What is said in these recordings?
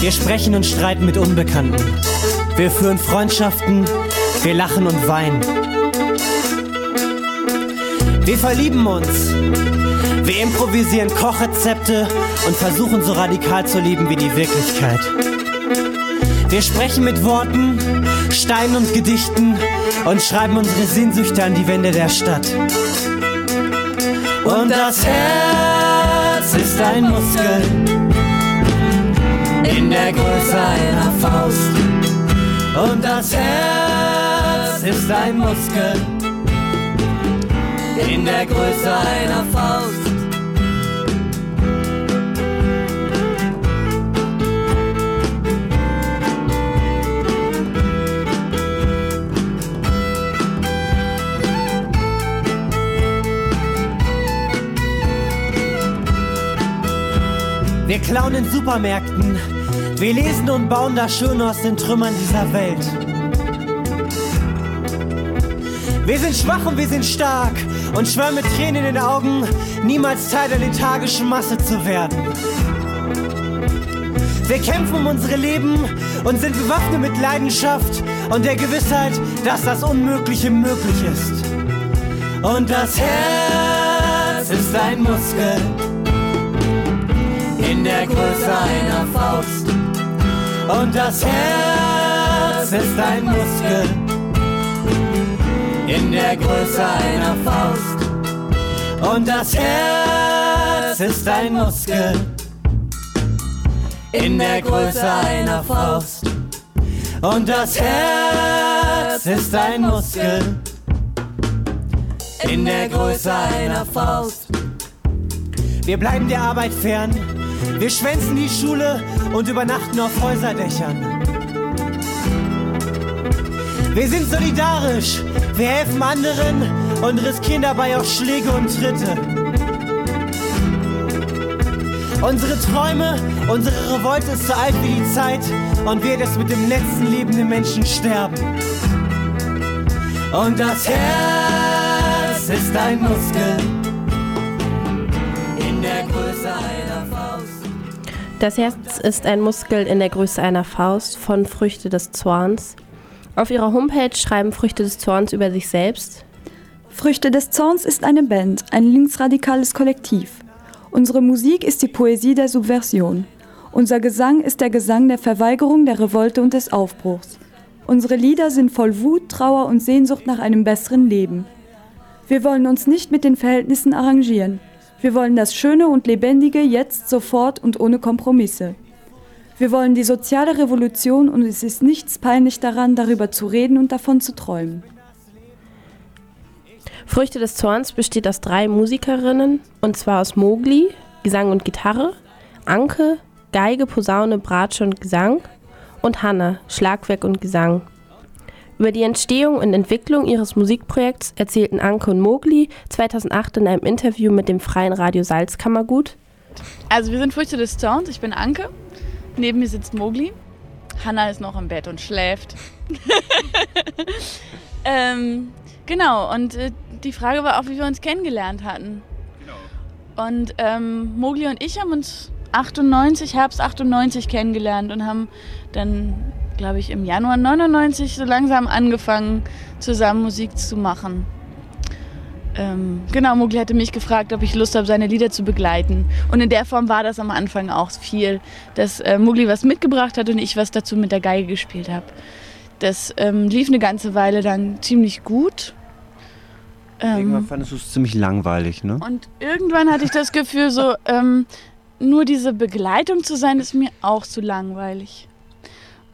Wir sprechen und streiten mit Unbekannten. Wir führen Freundschaften, wir lachen und weinen. Wir verlieben uns. Wir improvisieren Kochrezepte und versuchen so radikal zu lieben wie die Wirklichkeit. Wir sprechen mit Worten, Steinen und Gedichten und schreiben unsere Sehnsüchte an die Wände der Stadt. Und das Herz ist ein Muskel in der Größe einer Faust. Und das Herz ist ein Muskel in der Größe einer Faust. Wir klauen in Supermärkten. Wir lesen und bauen das Schöne aus den Trümmern dieser Welt. Wir sind schwach und wir sind stark und schwören mit Tränen in den Augen, niemals Teil der lethargischen Masse zu werden. Wir kämpfen um unsere Leben und sind bewaffnet mit Leidenschaft und der Gewissheit, dass das Unmögliche möglich ist. Und das Herz ist ein Muskel in der Größe einer Faust. Und das Herz ist ein Muskel in der Größe einer Faust. Und das Herz ist ein Muskel in der Größe einer Faust. Und das Herz ist ein Muskel in der Größe einer Faust. Wir bleiben der Arbeit fern, wir schwänzen die Schule und übernachten auf Häuserdächern. Wir sind solidarisch, wir helfen anderen und riskieren dabei auch Schläge und Tritte. Unsere Träume, unsere Revolte ist so alt wie die Zeit und wir das mit dem letzten lebenden Menschen sterben. Und das Herz ist ein Muskel Das Herz ist ein Muskel in der Größe einer Faust von Früchte des Zorns. Auf ihrer Homepage schreiben Früchte des Zorns über sich selbst. Früchte des Zorns ist eine Band, ein linksradikales Kollektiv. Unsere Musik ist die Poesie der Subversion. Unser Gesang ist der Gesang der Verweigerung, der Revolte und des Aufbruchs. Unsere Lieder sind voll Wut, Trauer und Sehnsucht nach einem besseren Leben. Wir wollen uns nicht mit den Verhältnissen arrangieren. Wir wollen das Schöne und Lebendige jetzt, sofort und ohne Kompromisse. Wir wollen die soziale Revolution und es ist nichts peinlich daran, darüber zu reden und davon zu träumen. Früchte des Zorns besteht aus drei Musikerinnen, und zwar aus Mogli, Gesang und Gitarre, Anke, Geige, Posaune, Bratsche und Gesang und Hanna, Schlagwerk und Gesang. Über die Entstehung und Entwicklung ihres Musikprojekts erzählten Anke und Mogli 2008 in einem Interview mit dem Freien Radio Salzkammergut. Also wir sind Früchte des Zorns, ich bin Anke, neben mir sitzt Mogli, Hanna ist noch im Bett und schläft. ähm, genau, und äh, die Frage war auch, wie wir uns kennengelernt hatten. Genau. Und ähm, Mogli und ich haben uns 98, Herbst 98 kennengelernt und haben dann, glaube ich, im Januar 99 so langsam angefangen, zusammen Musik zu machen. Ähm, genau, Mogli hatte mich gefragt, ob ich Lust habe, seine Lieder zu begleiten. Und in der Form war das am Anfang auch viel, dass äh, Mogli was mitgebracht hat und ich was dazu mit der Geige gespielt habe. Das ähm, lief eine ganze Weile dann ziemlich gut. Ähm, irgendwann fandest du es ziemlich langweilig, ne? Und irgendwann hatte ich das Gefühl, so ähm, nur diese Begleitung zu sein, ist mir auch zu langweilig.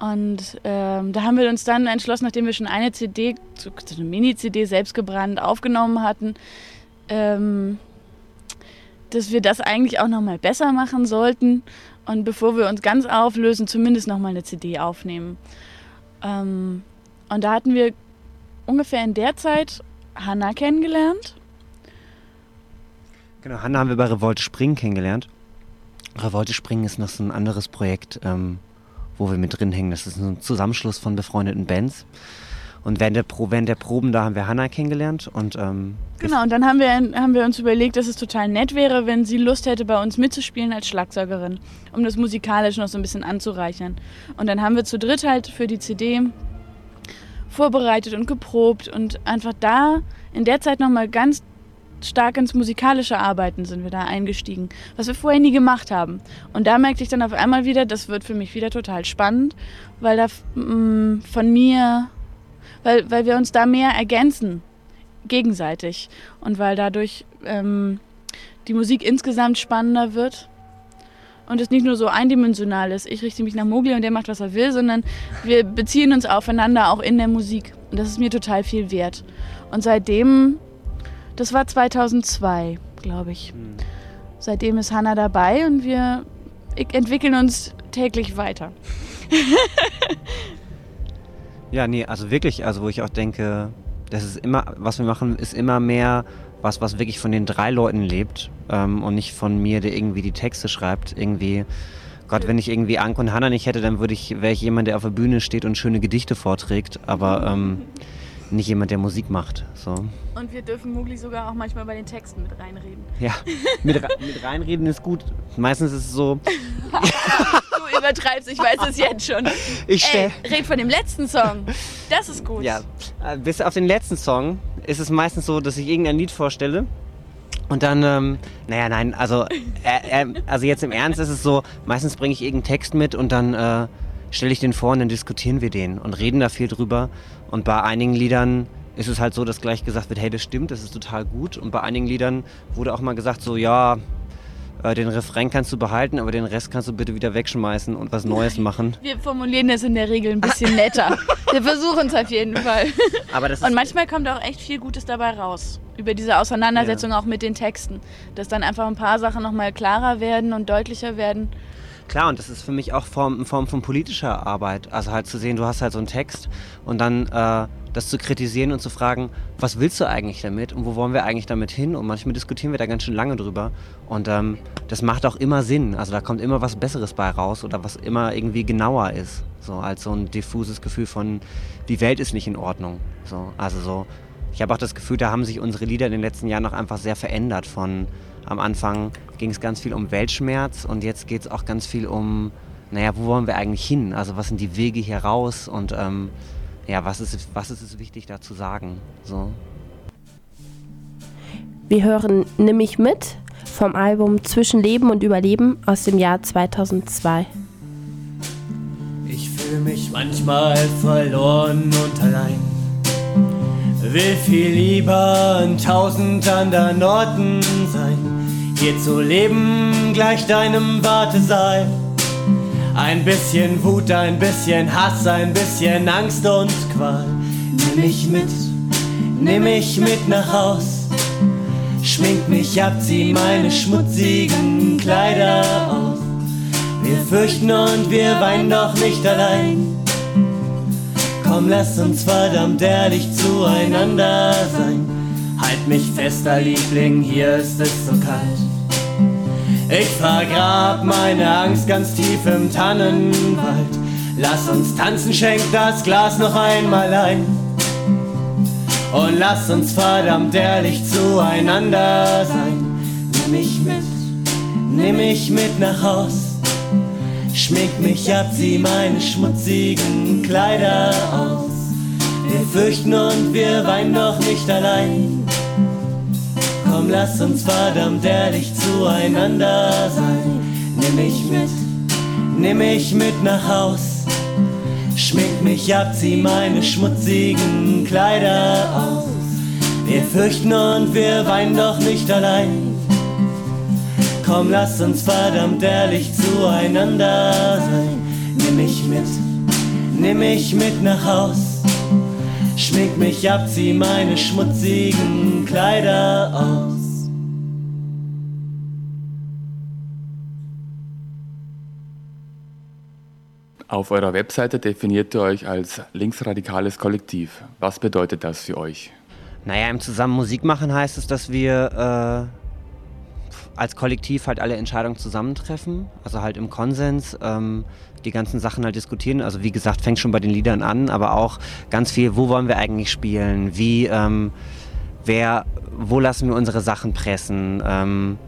Und ähm, da haben wir uns dann entschlossen, nachdem wir schon eine CD, so eine Mini-CD selbst gebrannt aufgenommen hatten, ähm, dass wir das eigentlich auch nochmal besser machen sollten und bevor wir uns ganz auflösen, zumindest nochmal eine CD aufnehmen. Ähm, und da hatten wir ungefähr in der Zeit Hanna kennengelernt. Genau, Hanna haben wir bei Revolte Springen kennengelernt. Revolte Springen ist noch so ein anderes Projekt, ähm, wo wir mit drin hängen. Das ist ein Zusammenschluss von befreundeten Bands. Und während der, Pro während der Proben, da haben wir Hannah kennengelernt und ähm, Genau, und dann haben wir, haben wir uns überlegt, dass es total nett wäre, wenn sie Lust hätte, bei uns mitzuspielen als Schlagzeugerin, um das musikalisch noch so ein bisschen anzureichern. Und dann haben wir zu dritt halt für die CD vorbereitet und geprobt und einfach da in der Zeit nochmal ganz stark ins musikalische Arbeiten sind wir da eingestiegen, was wir vorher nie gemacht haben. Und da merkte ich dann auf einmal wieder, das wird für mich wieder total spannend, weil da mm, von mir, weil, weil wir uns da mehr ergänzen gegenseitig und weil dadurch ähm, die Musik insgesamt spannender wird und es nicht nur so eindimensional ist, ich richte mich nach Mogli und der macht, was er will, sondern wir beziehen uns aufeinander auch in der Musik und das ist mir total viel wert. Und seitdem, das war 2002, glaube ich, mhm. seitdem ist Hannah dabei und wir entwickeln uns täglich weiter. ja, nee, also wirklich, also wo ich auch denke, das ist immer, was wir machen, ist immer mehr was, was wirklich von den drei Leuten lebt ähm, und nicht von mir, der irgendwie die Texte schreibt. Irgendwie, Gott, wenn ich irgendwie Anke und Hannah nicht hätte, dann würde ich, wäre ich jemand, der auf der Bühne steht und schöne Gedichte vorträgt, aber ähm, nicht jemand, der Musik macht. So. Und wir dürfen Mugli sogar auch manchmal bei den Texten mit reinreden. Ja, mit, mit reinreden ist gut. Meistens ist es so. du übertreibst, ich weiß es jetzt schon. Ich. Ey, red von dem letzten Song. Das ist gut. Ja, äh, bis auf den letzten Song ist es meistens so, dass ich irgendein Lied vorstelle. Und dann, ähm, naja, nein, also, äh, äh, also jetzt im Ernst ist es so, meistens bringe ich irgendeinen Text mit und dann äh, stelle ich den vor und dann diskutieren wir den und reden da viel drüber. Und bei einigen Liedern ist es halt so, dass gleich gesagt wird, hey, das stimmt, das ist total gut. Und bei einigen Liedern wurde auch mal gesagt, so, ja, äh, den Refrain kannst du behalten, aber den Rest kannst du bitte wieder wegschmeißen und was Neues machen. Wir formulieren das in der Regel ein bisschen netter. Wir versuchen es auf jeden Fall. und manchmal kommt auch echt viel Gutes dabei raus. Über diese Auseinandersetzung ja. auch mit den Texten. Dass dann einfach ein paar Sachen nochmal klarer werden und deutlicher werden. Klar, und das ist für mich auch Form, Form von politischer Arbeit. Also halt zu sehen, du hast halt so einen Text und dann äh, das zu kritisieren und zu fragen, was willst du eigentlich damit und wo wollen wir eigentlich damit hin? Und manchmal diskutieren wir da ganz schön lange drüber. Und ähm, das macht auch immer Sinn. Also da kommt immer was Besseres bei raus oder was immer irgendwie genauer ist. So als so ein diffuses Gefühl von, die Welt ist nicht in Ordnung. So, also so, ich habe auch das Gefühl, da haben sich unsere Lieder in den letzten Jahren noch einfach sehr verändert. Von am Anfang ging es ganz viel um Weltschmerz und jetzt geht es auch ganz viel um, naja, wo wollen wir eigentlich hin? Also was sind die Wege hier raus und ähm, ja, was ist, was ist es wichtig da zu sagen? So. Wir hören Nimm mich mit vom Album Zwischen Leben und Überleben aus dem Jahr 2002. Ich fühle mich manchmal verloren und allein. Will viel lieber an tausend anderen Orten sein. Hier zu leben gleich deinem Wartesaal. Ein bisschen Wut, ein bisschen Hass, ein bisschen Angst und Qual. Nimm mich mit, nimm mich mit nach Haus. Schmink mich ab, zieh meine schmutzigen Kleider aus. Wir fürchten und wir weinen doch nicht allein. Komm, lass uns verdammt ehrlich zueinander sein. Halt mich fester, Liebling, hier ist es so kalt. Ich vergrab meine Angst ganz tief im Tannenwald. Lass uns tanzen, schenk das Glas noch einmal ein. Und lass uns verdammt ehrlich zueinander sein. Nimm mich mit, nimm mich mit nach Haus. Schmink mich ab, zieh meine schmutzigen Kleider aus. Wir fürchten und wir weinen doch nicht allein. Komm, lass uns verdammt ehrlich zueinander sein. Nimm mich mit, nimm mich mit nach Haus. Schmink mich ab, zieh meine schmutzigen Kleider aus. Wir fürchten und wir weinen doch nicht allein. Komm, lass uns verdammt ehrlich zueinander sein. Nimm mich mit, nimm mich mit nach Haus. Schmink mich ab, zieh meine schmutzigen Kleider aus. Auf eurer Webseite definiert ihr euch als linksradikales Kollektiv. Was bedeutet das für euch? Naja, im Zusammen Musik machen heißt es, dass wir äh, als Kollektiv halt alle Entscheidungen zusammentreffen, also halt im Konsens ähm, die ganzen Sachen halt diskutieren. Also wie gesagt, fängt schon bei den Liedern an, aber auch ganz viel, wo wollen wir eigentlich spielen, wie, ähm, wer, wo lassen wir unsere Sachen pressen, ähm,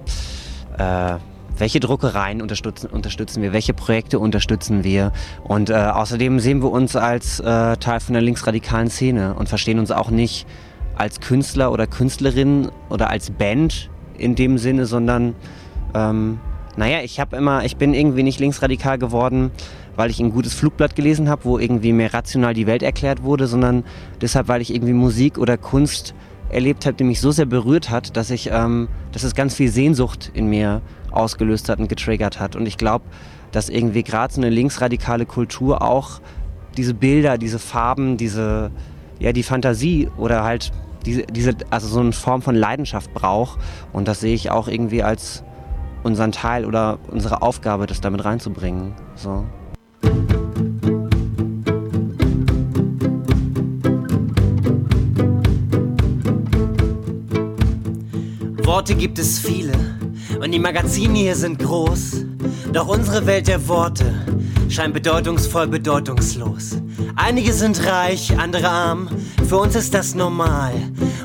äh, welche Druckereien unterstützen, unterstützen wir, welche Projekte unterstützen wir. Und äh, außerdem sehen wir uns als äh, Teil von der linksradikalen Szene und verstehen uns auch nicht als Künstler oder Künstlerin oder als Band in dem Sinne, sondern ähm, naja, ich habe immer, ich bin irgendwie nicht linksradikal geworden, weil ich ein gutes Flugblatt gelesen habe, wo irgendwie mehr rational die Welt erklärt wurde, sondern deshalb, weil ich irgendwie Musik oder Kunst erlebt habe, die mich so sehr berührt hat, dass ich, ähm, dass es ganz viel Sehnsucht in mir ausgelöst hat und getriggert hat. Und ich glaube, dass irgendwie gerade so eine linksradikale Kultur auch diese Bilder, diese Farben, diese, ja, die Fantasie oder halt diese, diese, also so eine Form von Leidenschaft braucht. Und das sehe ich auch irgendwie als unseren Teil oder unsere Aufgabe, das damit reinzubringen. So. Worte gibt es viele und die Magazine hier sind groß. Doch unsere Welt der Worte scheint bedeutungsvoll bedeutungslos. Einige sind reich, andere arm, für uns ist das normal.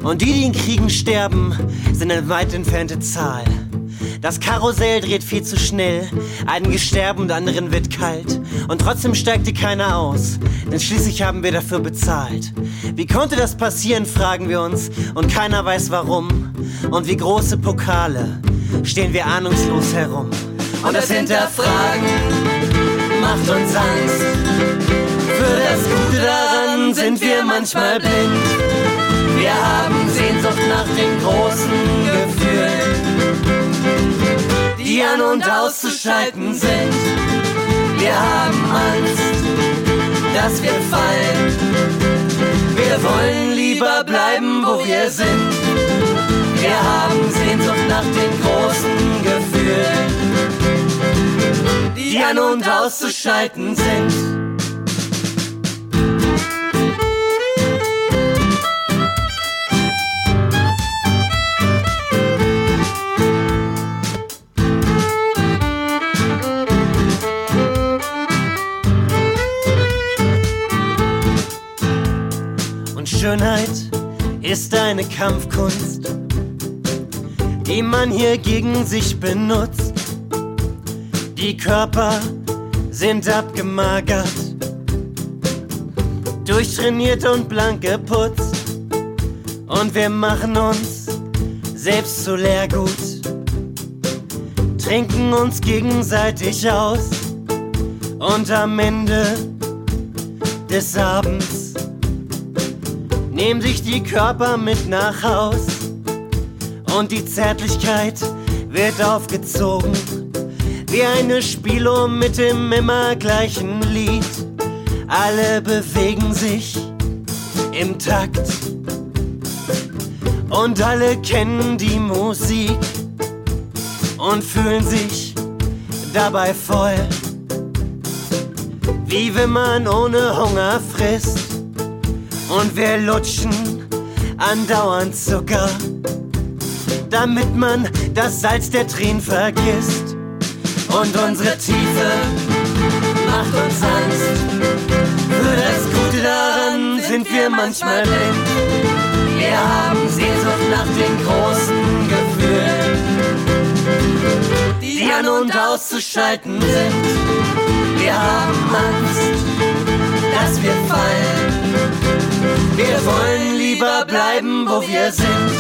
Und die, die in Kriegen sterben, sind eine weit entfernte Zahl. Das Karussell dreht viel zu schnell, einige sterben und anderen wird kalt. Und trotzdem steigt dir keiner aus, denn schließlich haben wir dafür bezahlt. Wie konnte das passieren, fragen wir uns, und keiner weiß warum. Und wie große Pokale stehen wir ahnungslos herum. Und das Hinterfragen macht uns Angst. Für das Gute daran sind wir manchmal blind. Wir haben Sehnsucht nach den großen Gefühlen, die an und auszuschalten sind. Wir haben Angst, dass wir fallen. Wir wollen lieber bleiben, wo wir sind. Wir haben Sehnsucht nach den großen Gefühlen, die an und auszuschalten sind. Und Schönheit ist eine Kampfkunst, die man hier gegen sich benutzt. Die Körper sind abgemagert, durchtrainiert und blank geputzt. Und wir machen uns selbst zu Leergut, trinken uns gegenseitig aus. Und am Ende des Abends nehmen sich die Körper mit nach Haus und die Zärtlichkeit wird aufgezogen wie eine Spieluhr mit dem immer gleichen Lied. Alle bewegen sich im Takt und alle kennen die Musik und fühlen sich dabei voll, wie wenn man ohne Hunger frisst. Und wir lutschen andauernd Zucker, damit man das Salz der Tränen vergisst. Und unsere Tiefe macht uns Angst. Für das Gute daran sind wir manchmal blind. Wir haben Sehnsucht nach den großen Gefühlen, die an und auszuschalten sind. Wir haben Angst, dass wir fallen. Wir wollen lieber bleiben, wo wir sind.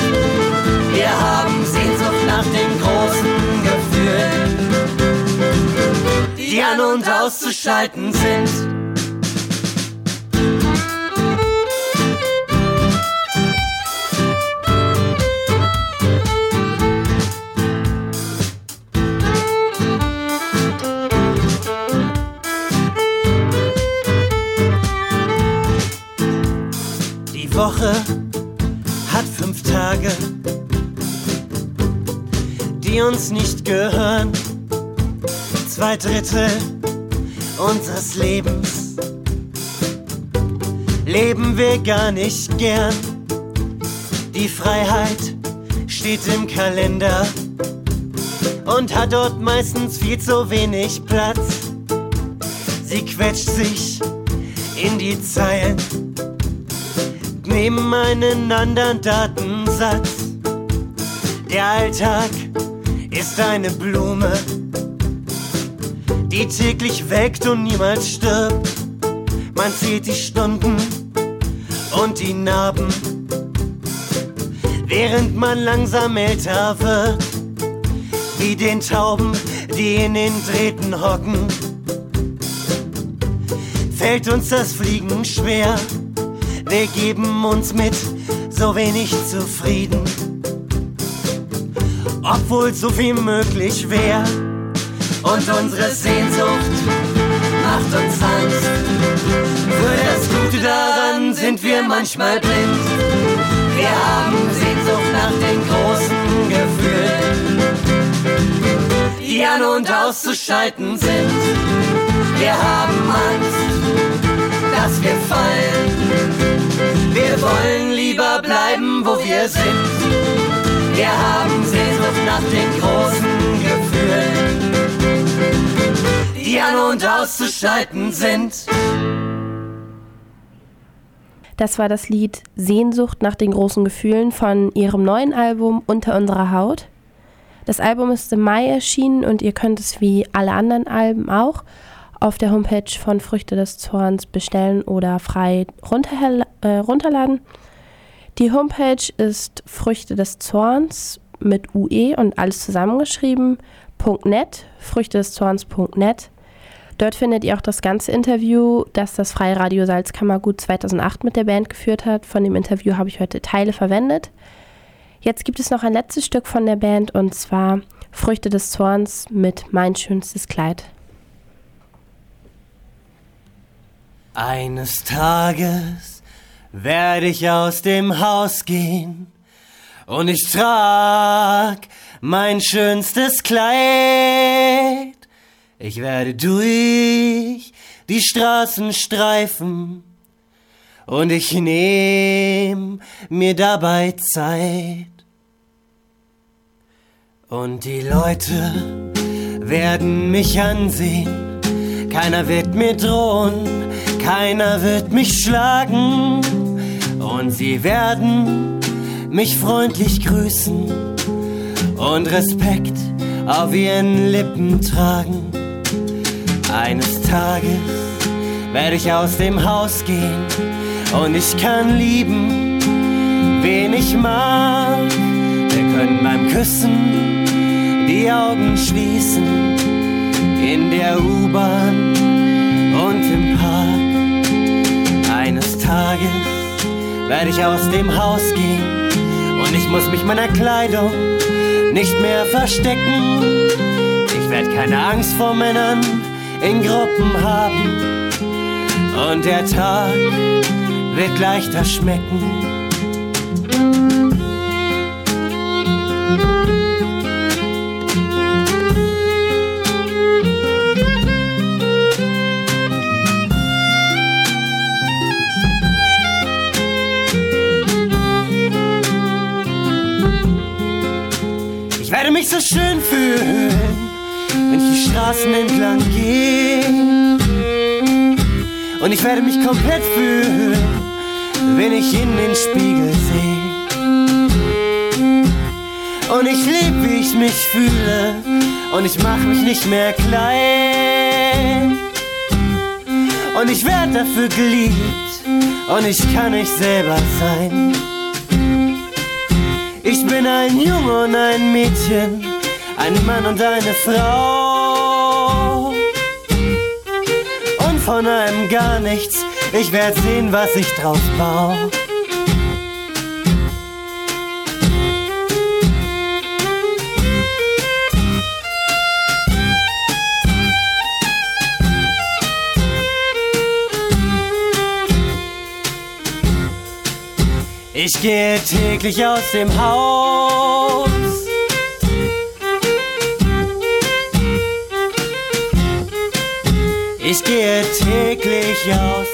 Wir haben Sehnsucht nach den großen Gefühlen, die an und auszuschalten sind. Die Woche hat fünf Tage, die uns nicht gehören. Zwei Drittel unseres Lebens leben wir gar nicht gern. Die Freiheit steht im Kalender und hat dort meistens viel zu wenig Platz. Sie quetscht sich in die Zeilen neben einen anderen Datensatz. Der Alltag ist eine Blume, die täglich weckt und niemals stirbt. Man zählt die Stunden und die Narben, während man langsam älter wird, wie den Tauben, die in den Drähten hocken. Fällt uns das Fliegen schwer, wir geben uns mit so wenig zufrieden, obwohl so viel möglich wäre. Und unsere Sehnsucht macht uns Angst. Für das Gute daran sind wir manchmal blind. Wir haben Sehnsucht nach den großen Gefühlen, die an und auszuschalten sind. Wir haben Angst, dass wir fallen. Wir wollen lieber bleiben, wo wir sind. Auszuschalten sind. Das war das Lied Sehnsucht nach den großen Gefühlen von ihrem neuen Album Unter unserer Haut. Das Album ist im Mai erschienen und ihr könnt es wie alle anderen Alben auch auf der Homepage von Früchte des Zorns bestellen oder frei äh, runterladen. Die Homepage ist Früchte des Zorns mit UE und alles zusammengeschrieben. .net, Früchte des Zorns.net. Dort findet ihr auch das ganze Interview, das das Freiradio Salzkammergut 2008 mit der Band geführt hat. Von dem Interview habe ich heute Teile verwendet. Jetzt gibt es noch ein letztes Stück von der Band und zwar Früchte des Zorns mit Mein schönstes Kleid. Eines Tages werde ich aus dem Haus gehen und ich trag mein schönstes Kleid. Ich werde durch die Straßen streifen und ich nehm mir dabei Zeit. Und die Leute werden mich ansehen, keiner wird mir drohen keiner wird mich schlagen und sie werden mich freundlich grüßen und Respekt auf ihren Lippen tragen. Eines Tages werde ich aus dem Haus gehen und ich kann lieben, wen ich mag. Wir können beim Küssen die Augen schließen in der U-Bahn und im Park. Tages werde ich aus dem Haus gehen und ich muss mich meiner Kleidung nicht mehr verstecken. Ich werde keine Angst vor Männern in Gruppen haben und der Tag wird leichter schmecken. mich so schön fühlen, wenn ich die Straßen entlang gehe. Und ich werde mich komplett fühlen, wenn ich in den Spiegel sehe. Und ich lieb, wie ich mich fühle, und ich mach mich nicht mehr klein. Und ich werd dafür geliebt, und ich kann nicht selber sein. Ich bin ein Junge und ein Mädchen, ein Mann und eine Frau. Und von einem gar nichts, ich werd sehen, was ich drauf baue. Ich gehe täglich aus dem Haus. Ich gehe täglich aus